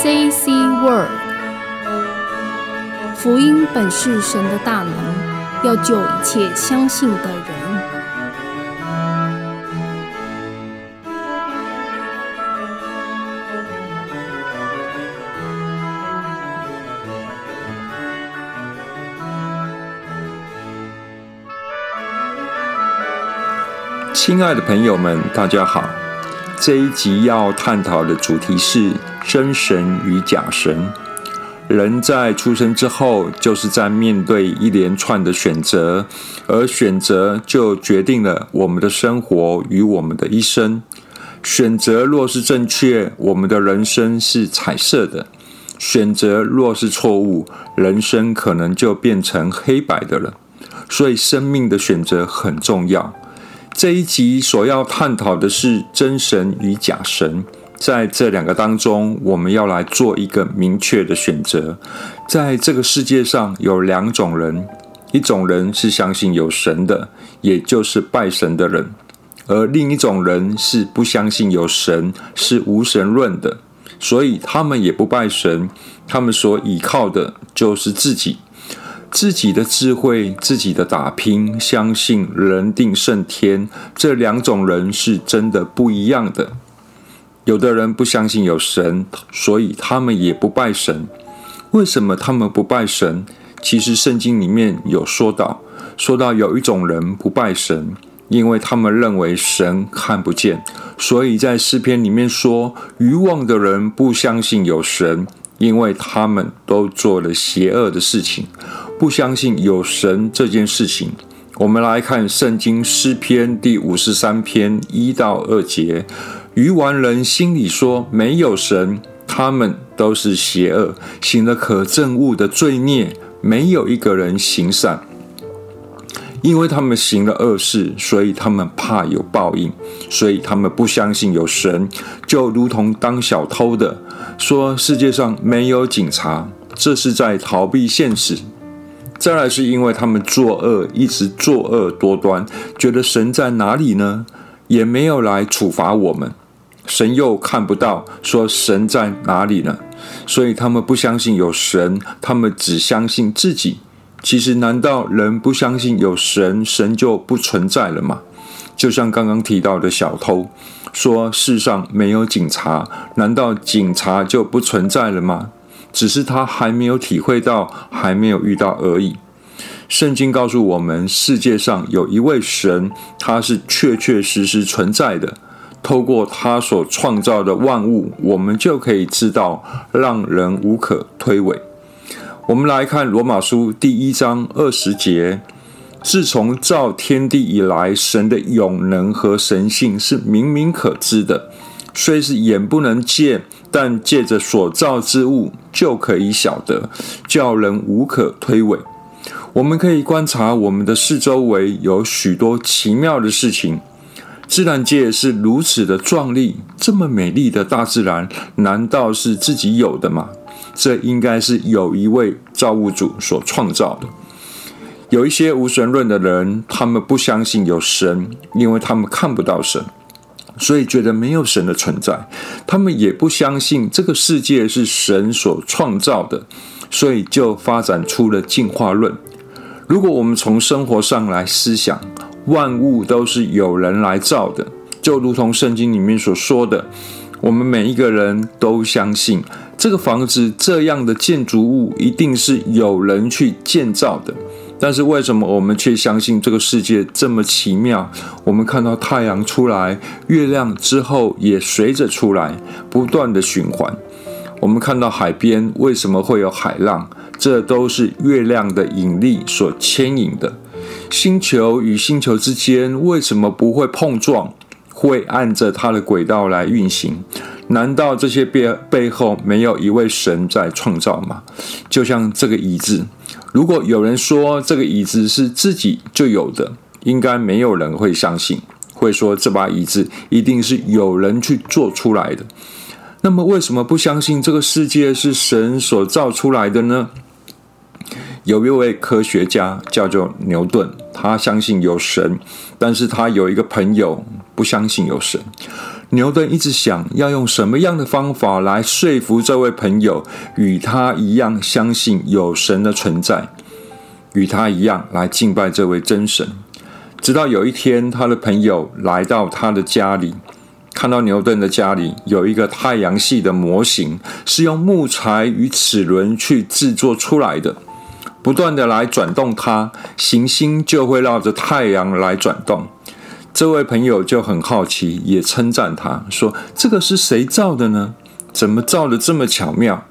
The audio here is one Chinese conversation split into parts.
J.C. Word，福音本是神的大能，要救一切相信的人。亲爱的朋友们，大家好。这一集要探讨的主题是真神与假神。人在出生之后，就是在面对一连串的选择，而选择就决定了我们的生活与我们的一生。选择若是正确，我们的人生是彩色的；选择若是错误，人生可能就变成黑白的了。所以，生命的选择很重要。这一集所要探讨的是真神与假神，在这两个当中，我们要来做一个明确的选择。在这个世界上有两种人，一种人是相信有神的，也就是拜神的人；而另一种人是不相信有神，是无神论的，所以他们也不拜神，他们所依靠的就是自己。自己的智慧，自己的打拼，相信人定胜天，这两种人是真的不一样的。有的人不相信有神，所以他们也不拜神。为什么他们不拜神？其实圣经里面有说到，说到有一种人不拜神，因为他们认为神看不见，所以在诗篇里面说，愚妄的人不相信有神，因为他们都做了邪恶的事情。不相信有神这件事情，我们来看圣经诗篇第五十三篇一到二节。愚顽人心里说：“没有神，他们都是邪恶，行了可憎恶的罪孽，没有一个人行善。因为他们行了恶事，所以他们怕有报应，所以他们不相信有神，就如同当小偷的说：世界上没有警察，这是在逃避现实。”再来是因为他们作恶，一直作恶多端，觉得神在哪里呢？也没有来处罚我们，神又看不到，说神在哪里呢？所以他们不相信有神，他们只相信自己。其实，难道人不相信有神，神就不存在了吗？就像刚刚提到的小偷说世上没有警察，难道警察就不存在了吗？只是他还没有体会到，还没有遇到而已。圣经告诉我们，世界上有一位神，他是确确实实存在的。透过他所创造的万物，我们就可以知道，让人无可推诿。我们来看罗马书第一章二十节：自从造天地以来，神的永能和神性是明明可知的，虽是眼不能见。但借着所造之物就可以晓得，叫人无可推诿。我们可以观察我们的四周围有许多奇妙的事情。自然界是如此的壮丽，这么美丽的大自然，难道是自己有的吗？这应该是有一位造物主所创造的。有一些无神论的人，他们不相信有神，因为他们看不到神。所以觉得没有神的存在，他们也不相信这个世界是神所创造的，所以就发展出了进化论。如果我们从生活上来思想，万物都是有人来造的，就如同圣经里面所说的，我们每一个人都相信这个房子这样的建筑物一定是有人去建造的。但是为什么我们却相信这个世界这么奇妙？我们看到太阳出来，月亮之后也随着出来，不断的循环。我们看到海边为什么会有海浪？这都是月亮的引力所牵引的。星球与星球之间为什么不会碰撞？会按着它的轨道来运行？难道这些背背后没有一位神在创造吗？就像这个椅子。如果有人说这个椅子是自己就有的，应该没有人会相信，会说这把椅子一定是有人去做出来的。那么，为什么不相信这个世界是神所造出来的呢？有一位科学家叫做牛顿，他相信有神，但是他有一个朋友不相信有神。牛顿一直想要用什么样的方法来说服这位朋友与他一样相信有神的存在，与他一样来敬拜这位真神。直到有一天，他的朋友来到他的家里，看到牛顿的家里有一个太阳系的模型，是用木材与齿轮去制作出来的，不断的来转动它，行星就会绕着太阳来转动。这位朋友就很好奇，也称赞他说：“这个是谁造的呢？怎么造的这么巧妙？”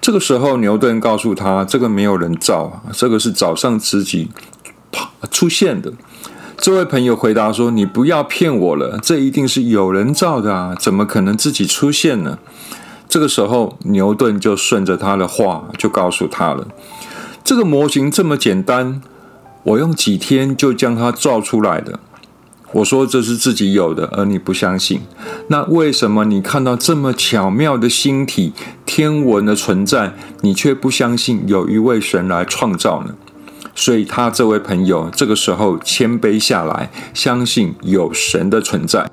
这个时候，牛顿告诉他：“这个没有人造啊，这个是早上自己出现的。”这位朋友回答说：“你不要骗我了，这一定是有人造的啊，怎么可能自己出现呢？”这个时候，牛顿就顺着他的话，就告诉他了：“这个模型这么简单，我用几天就将它造出来的。”我说这是自己有的，而你不相信，那为什么你看到这么巧妙的星体、天文的存在，你却不相信有一位神来创造呢？所以他这位朋友这个时候谦卑下来，相信有神的存在。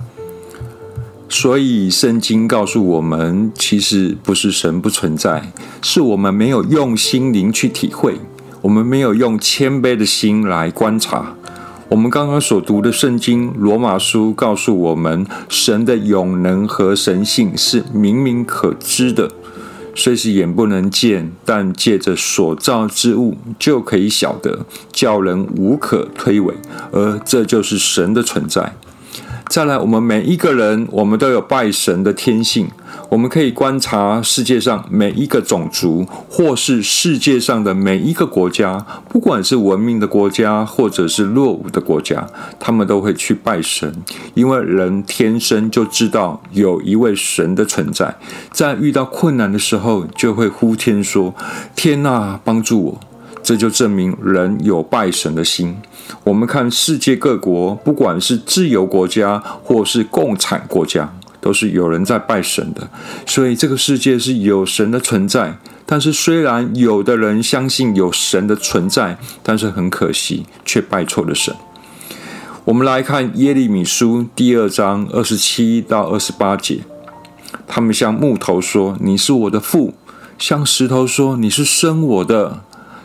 所以圣经告诉我们，其实不是神不存在，是我们没有用心灵去体会，我们没有用谦卑的心来观察。我们刚刚所读的圣经《罗马书》告诉我们，神的永能和神性是明明可知的，虽是眼不能见，但借着所造之物就可以晓得，叫人无可推诿。而这就是神的存在。再来，我们每一个人，我们都有拜神的天性。我们可以观察世界上每一个种族，或是世界上的每一个国家，不管是文明的国家，或者是落伍的国家，他们都会去拜神，因为人天生就知道有一位神的存在，在遇到困难的时候，就会呼天说：“天呐，帮助我！”这就证明人有拜神的心。我们看世界各国，不管是自由国家或是共产国家，都是有人在拜神的。所以这个世界是有神的存在。但是虽然有的人相信有神的存在，但是很可惜，却拜错了神。我们来看耶利米书第二章二十七到二十八节，他们向木头说：“你是我的父。”向石头说：“你是生我的。”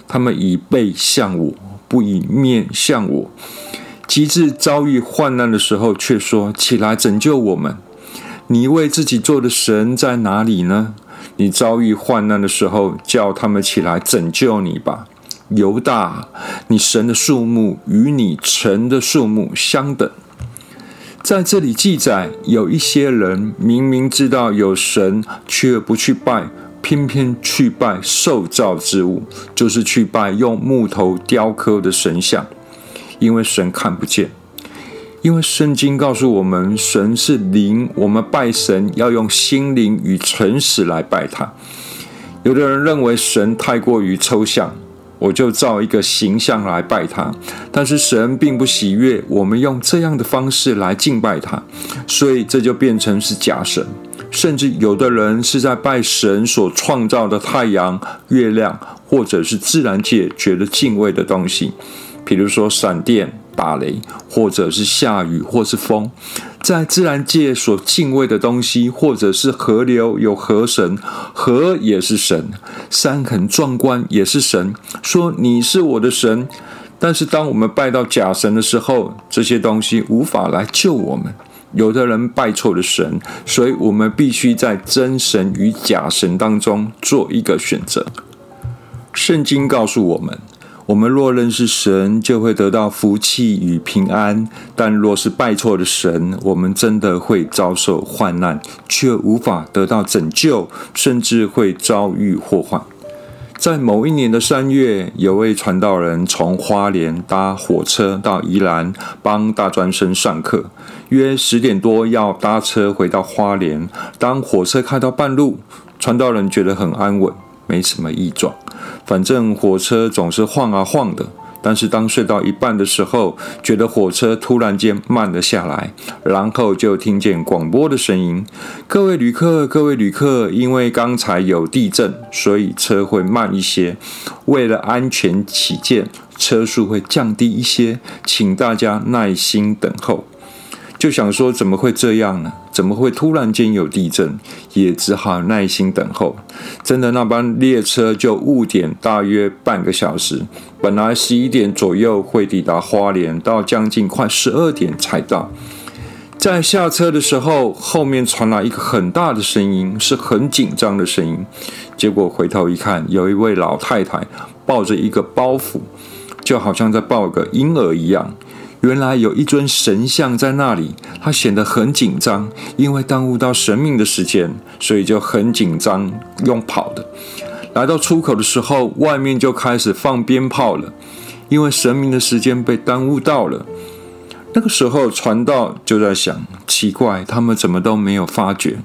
他们以背向我，不以面向我。极致遭遇患难的时候，却说：“起来拯救我们！”你为自己做的神在哪里呢？你遭遇患难的时候，叫他们起来拯救你吧。犹大，你神的数目与你城的数目相等。在这里记载，有一些人明明知道有神，却不去拜。偏偏去拜受造之物，就是去拜用木头雕刻的神像，因为神看不见。因为圣经告诉我们，神是灵，我们拜神要用心灵与诚实来拜他。有的人认为神太过于抽象，我就造一个形象来拜他，但是神并不喜悦我们用这样的方式来敬拜他，所以这就变成是假神。甚至有的人是在拜神所创造的太阳、月亮，或者是自然界觉得敬畏的东西，比如说闪电、打雷，或者是下雨，或是风。在自然界所敬畏的东西，或者是河流有河神，河也是神；山很壮观，也是神。说你是我的神，但是当我们拜到假神的时候，这些东西无法来救我们。有的人拜错了神，所以我们必须在真神与假神当中做一个选择。圣经告诉我们：我们若认识神，就会得到福气与平安；但若是拜错了神，我们真的会遭受患难，却无法得到拯救，甚至会遭遇祸患。在某一年的三月，有位传道人从花莲搭火车到宜兰帮大专生上课。约十点多要搭车回到花莲。当火车开到半路，传道人觉得很安稳，没什么异状。反正火车总是晃啊晃的。但是当睡到一半的时候，觉得火车突然间慢了下来，然后就听见广播的声音：“各位旅客，各位旅客，因为刚才有地震，所以车会慢一些。为了安全起见，车速会降低一些，请大家耐心等候。”就想说怎么会这样呢？怎么会突然间有地震？也只好耐心等候。真的，那班列车就误点大约半个小时，本来十一点左右会抵达花莲，到将近快十二点才到。在下车的时候，后面传来一个很大的声音，是很紧张的声音。结果回头一看，有一位老太太抱着一个包袱，就好像在抱个婴儿一样。原来有一尊神像在那里，他显得很紧张，因为耽误到神明的时间，所以就很紧张，用跑的。来到出口的时候，外面就开始放鞭炮了，因为神明的时间被耽误到了。那个时候，传道就在想：奇怪，他们怎么都没有发觉？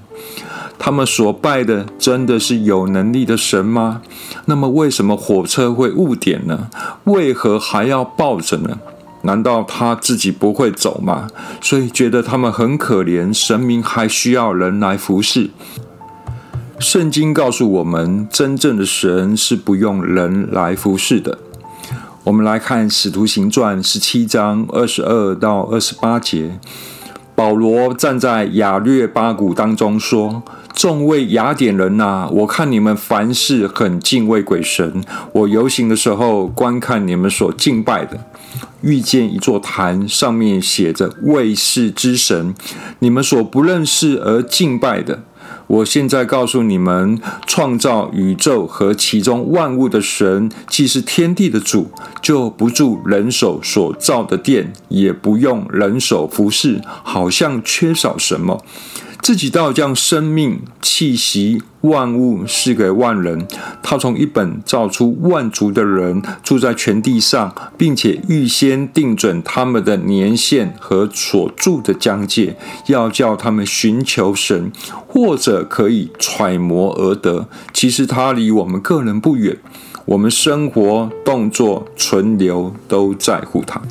他们所拜的真的是有能力的神吗？那么，为什么火车会误点呢？为何还要抱着呢？难道他自己不会走吗？所以觉得他们很可怜，神明还需要人来服侍。圣经告诉我们，真正的神是不用人来服侍的。我们来看《使徒行传》十七章二十二到二十八节，保罗站在雅略巴谷当中说：“众位雅典人呐，我看你们凡事很敬畏鬼神。我游行的时候，观看你们所敬拜的，遇见一座坛，上面写着‘卫士之神’，你们所不认识而敬拜的。”我现在告诉你们，创造宇宙和其中万物的神，既是天地的主，就不住人手所造的殿，也不用人手服侍，好像缺少什么。自己倒将生命气息万物赐给万人，他从一本造出万族的人住在全地上，并且预先定准他们的年限和所住的疆界，要叫他们寻求神，或者可以揣摩而得。其实他离我们个人不远，我们生活、动作、存留都在乎他。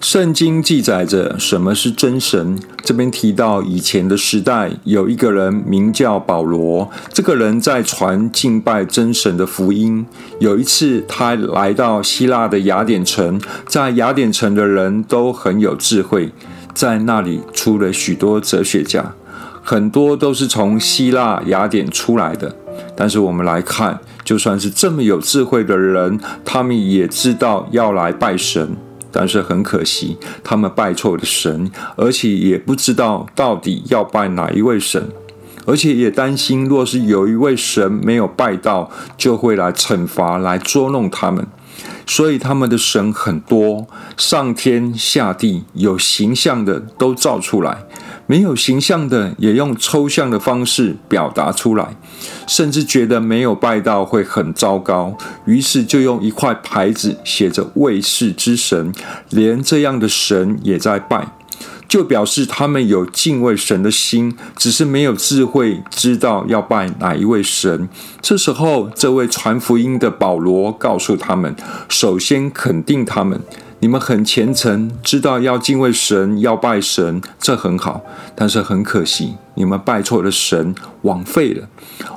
圣经记载着什么是真神。这边提到以前的时代，有一个人名叫保罗。这个人在传敬拜真神的福音。有一次，他来到希腊的雅典城，在雅典城的人都很有智慧，在那里出了许多哲学家，很多都是从希腊雅典出来的。但是我们来看，就算是这么有智慧的人，他们也知道要来拜神。但是很可惜，他们拜错了神，而且也不知道到底要拜哪一位神，而且也担心，若是有一位神没有拜到，就会来惩罚、来捉弄他们。所以他们的神很多，上天下地有形象的都造出来。没有形象的，也用抽象的方式表达出来，甚至觉得没有拜到会很糟糕，于是就用一块牌子写着“卫士之神”，连这样的神也在拜，就表示他们有敬畏神的心，只是没有智慧知道要拜哪一位神。这时候，这位传福音的保罗告诉他们，首先肯定他们。你们很虔诚，知道要敬畏神，要拜神，这很好。但是很可惜，你们拜错了神，枉费了。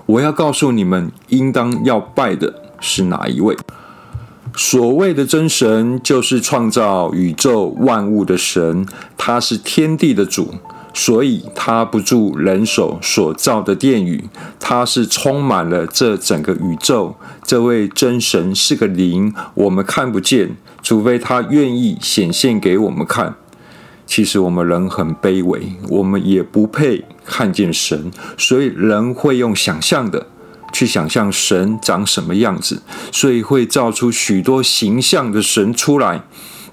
我要告诉你们，应当要拜的是哪一位？所谓的真神，就是创造宇宙万物的神，他是天地的主，所以他不住人手所造的殿宇，他是充满了这整个宇宙。这位真神是个灵，我们看不见。除非他愿意显现给我们看，其实我们人很卑微，我们也不配看见神，所以人会用想象的去想象神长什么样子，所以会造出许多形象的神出来。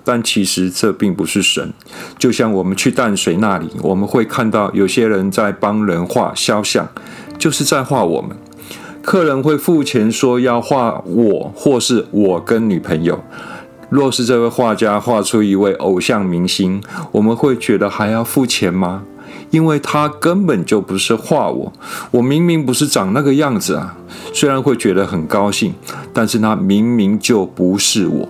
但其实这并不是神，就像我们去淡水那里，我们会看到有些人在帮人画肖像，就是在画我们。客人会付钱说要画我，或是我跟女朋友。若是这位画家画出一位偶像明星，我们会觉得还要付钱吗？因为他根本就不是画我，我明明不是长那个样子啊！虽然会觉得很高兴，但是他明明就不是我。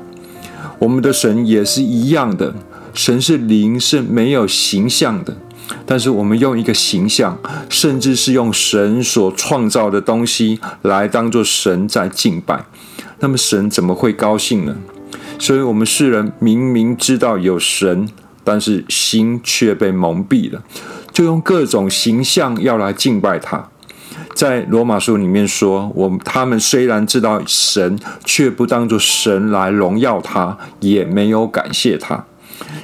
我们的神也是一样的，神是灵，是没有形象的。但是我们用一个形象，甚至是用神所创造的东西来当做神在敬拜，那么神怎么会高兴呢？所以，我们世人明明知道有神，但是心却被蒙蔽了，就用各种形象要来敬拜他。在罗马书里面说，我他们虽然知道神，却不当作神来荣耀他，也没有感谢他，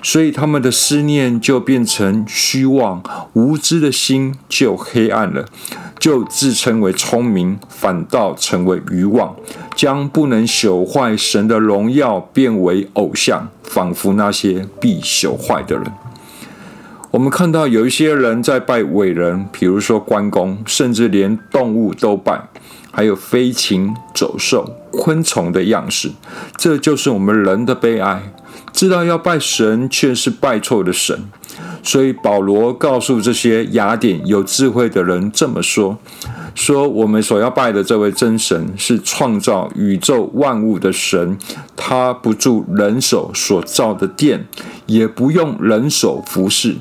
所以他们的思念就变成虚妄，无知的心就黑暗了。就自称为聪明，反倒成为愚妄，将不能朽坏神的荣耀变为偶像，仿佛那些必朽坏的人。我们看到有一些人在拜伟人，比如说关公，甚至连动物都拜，还有飞禽走兽、昆虫的样式。这就是我们人的悲哀，知道要拜神，却是拜错的神。所以保罗告诉这些雅典有智慧的人这么说：说我们所要拜的这位真神是创造宇宙万物的神，他不住人手所造的殿，也不用人手服侍。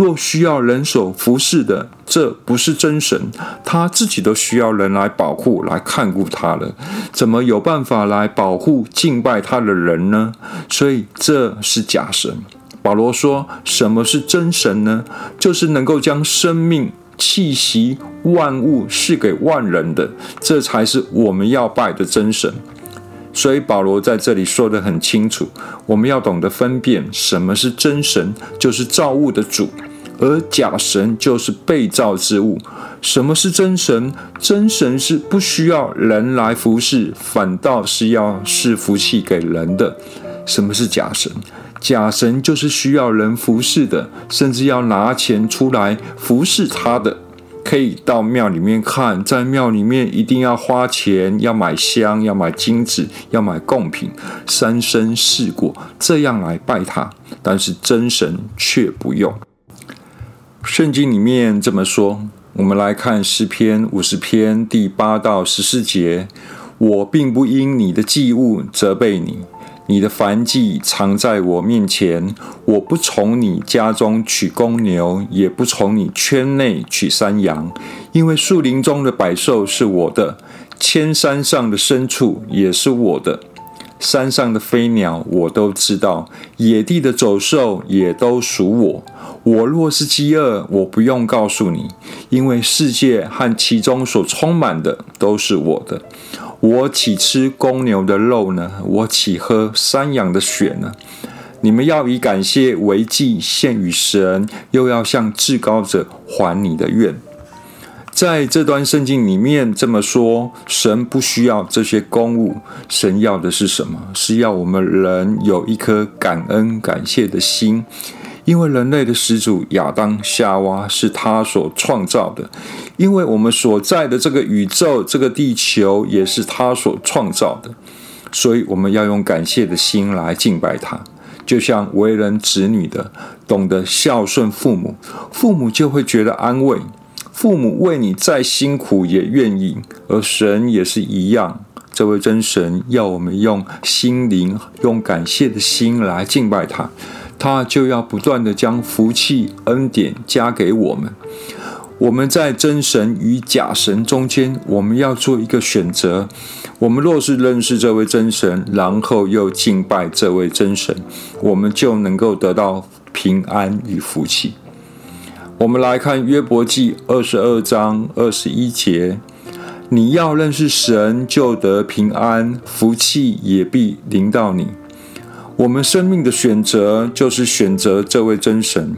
若需要人手服侍的，这不是真神，他自己都需要人来保护、来看顾他了，怎么有办法来保护敬拜他的人呢？所以这是假神。保罗说：“什么是真神呢？就是能够将生命、气息、万物赐给万人的，这才是我们要拜的真神。”所以保罗在这里说得很清楚：我们要懂得分辨什么是真神，就是造物的主；而假神就是被造之物。什么是真神？真神是不需要人来服侍，反倒是要赐福气给人的。什么是假神？假神就是需要人服侍的，甚至要拿钱出来服侍他的。可以到庙里面看，在庙里面一定要花钱，要买香，要买金子，要买贡品，三生四果，这样来拜他。但是真神却不用。圣经里面这么说，我们来看诗篇五十篇第八到十四节：我并不因你的祭物责备你。你的燔祭藏在我面前，我不从你家中取公牛，也不从你圈内取山羊，因为树林中的百兽是我的，千山上的牲畜也是我的，山上的飞鸟我都知道，野地的走兽也都属我。我若是饥饿，我不用告诉你，因为世界和其中所充满的都是我的。我岂吃公牛的肉呢？我岂喝山羊的血呢？你们要以感谢为祭献与神，又要向至高者还你的愿。在这段圣经里面这么说，神不需要这些公物，神要的是什么？是要我们人有一颗感恩感谢的心。因为人类的始祖亚当夏娃是他所创造的，因为我们所在的这个宇宙、这个地球也是他所创造的，所以我们要用感谢的心来敬拜他。就像为人子女的，懂得孝顺父母，父母就会觉得安慰。父母为你再辛苦也愿意，而神也是一样。这位真神要我们用心灵、用感谢的心来敬拜他。他就要不断的将福气恩典加给我们。我们在真神与假神中间，我们要做一个选择。我们若是认识这位真神，然后又敬拜这位真神，我们就能够得到平安与福气。我们来看约伯记二十二章二十一节：你要认识神，就得平安，福气也必临到你。我们生命的选择就是选择这位真神，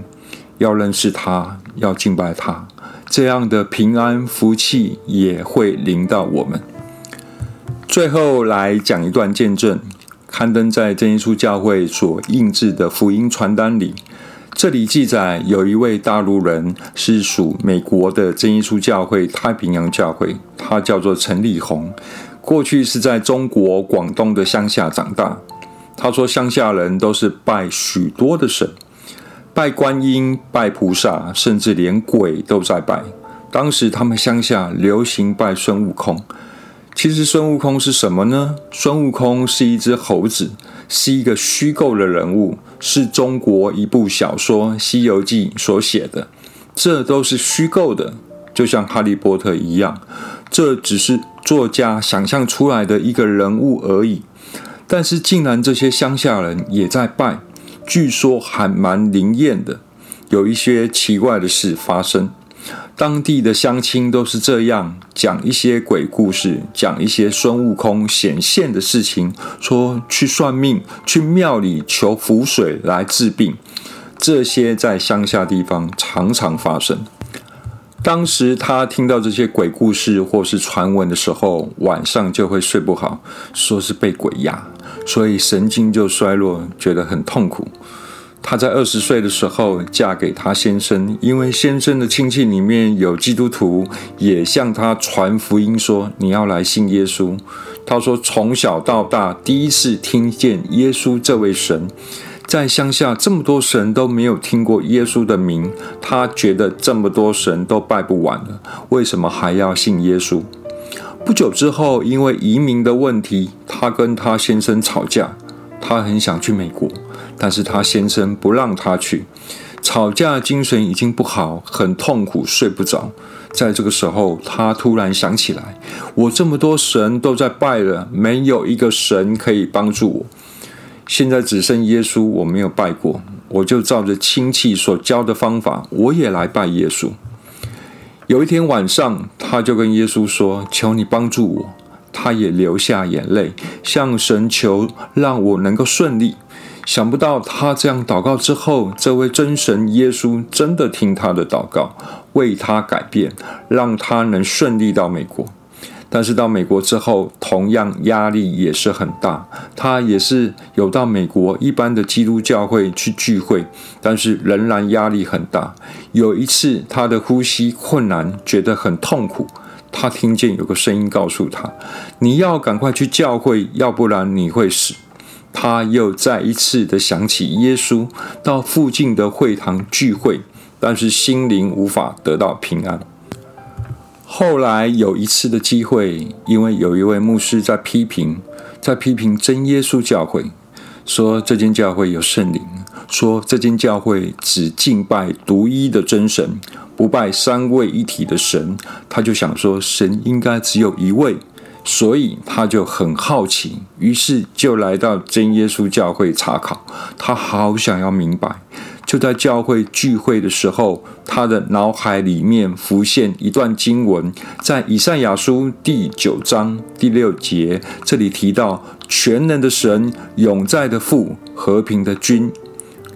要认识他，要敬拜他，这样的平安福气也会临到我们。最后来讲一段见证，刊登在真耶稣教会所印制的福音传单里。这里记载，有一位大陆人是属美国的真耶稣教会太平洋教会，他叫做陈立红，过去是在中国广东的乡下长大。他说：“乡下人都是拜许多的神，拜观音、拜菩萨，甚至连鬼都在拜。当时他们乡下流行拜孙悟空。其实孙悟空是什么呢？孙悟空是一只猴子，是一个虚构的人物，是中国一部小说《西游记》所写的。这都是虚构的，就像哈利波特一样，这只是作家想象出来的一个人物而已。”但是，竟然这些乡下人也在拜，据说还蛮灵验的。有一些奇怪的事发生。当地的乡亲都是这样讲一些鬼故事，讲一些孙悟空显现的事情，说去算命，去庙里求符水来治病。这些在乡下地方常常发生。当时他听到这些鬼故事或是传闻的时候，晚上就会睡不好，说是被鬼压，所以神经就衰弱，觉得很痛苦。她在二十岁的时候嫁给她先生，因为先生的亲戚里面有基督徒，也向她传福音说你要来信耶稣。她说从小到大第一次听见耶稣这位神，在乡下这么多神都没有听过耶稣的名，她觉得这么多神都拜不完了，为什么还要信耶稣？不久之后，因为移民的问题，她跟她先生吵架，她很想去美国。但是他先生不让他去，吵架精神已经不好，很痛苦，睡不着。在这个时候，他突然想起来，我这么多神都在拜了，没有一个神可以帮助我。现在只剩耶稣，我没有拜过，我就照着亲戚所教的方法，我也来拜耶稣。有一天晚上，他就跟耶稣说：“求你帮助我。”他也流下眼泪，向神求，让我能够顺利。想不到他这样祷告之后，这位真神耶稣真的听他的祷告，为他改变，让他能顺利到美国。但是到美国之后，同样压力也是很大。他也是有到美国一般的基督教会去聚会，但是仍然压力很大。有一次，他的呼吸困难，觉得很痛苦。他听见有个声音告诉他：“你要赶快去教会，要不然你会死。”他又再一次的想起耶稣到附近的会堂聚会，但是心灵无法得到平安。后来有一次的机会，因为有一位牧师在批评，在批评真耶稣教会，说这间教会有圣灵，说这间教会只敬拜独一的真神，不拜三位一体的神。他就想说，神应该只有一位。所以他就很好奇，于是就来到真耶稣教会查考。他好想要明白。就在教会聚会的时候，他的脑海里面浮现一段经文，在以赛亚书第九章第六节，这里提到全能的神、永在的父、和平的君。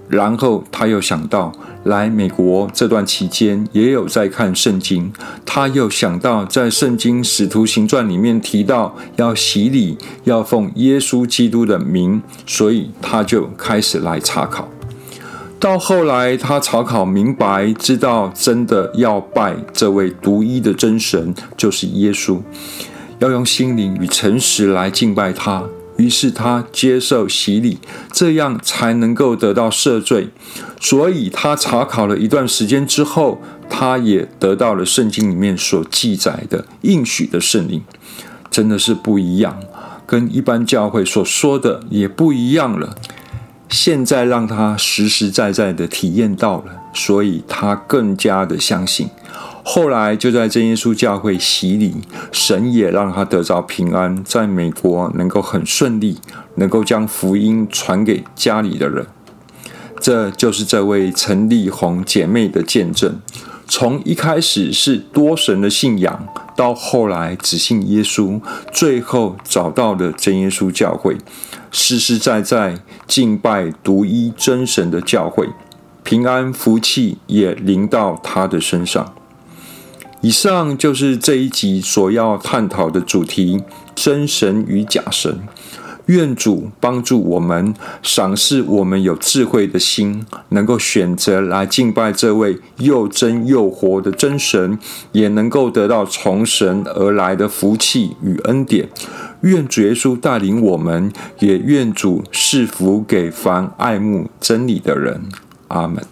然后他又想到。来美国这段期间，也有在看圣经。他又想到，在圣经使徒行传里面提到要洗礼，要奉耶稣基督的名，所以他就开始来查考。到后来，他查考明白，知道真的要拜这位独一的真神，就是耶稣，要用心灵与诚实来敬拜他。于是他接受洗礼，这样才能够得到赦罪。所以他查考了一段时间之后，他也得到了圣经里面所记载的应许的圣灵，真的是不一样，跟一般教会所说的也不一样了。现在让他实实在在的体验到了，所以他更加的相信。后来就在真耶稣教会洗礼，神也让他得着平安，在美国能够很顺利，能够将福音传给家里的人。这就是这位陈丽红姐妹的见证。从一开始是多神的信仰，到后来只信耶稣，最后找到了真耶稣教会，实实在在敬拜独一真神的教会，平安福气也临到他的身上。以上就是这一集所要探讨的主题：真神与假神。愿主帮助我们，赏赐我们有智慧的心，能够选择来敬拜这位又真又活的真神，也能够得到从神而来的福气与恩典。愿主耶稣带领我们，也愿主赐福给凡爱慕真理的人。阿门。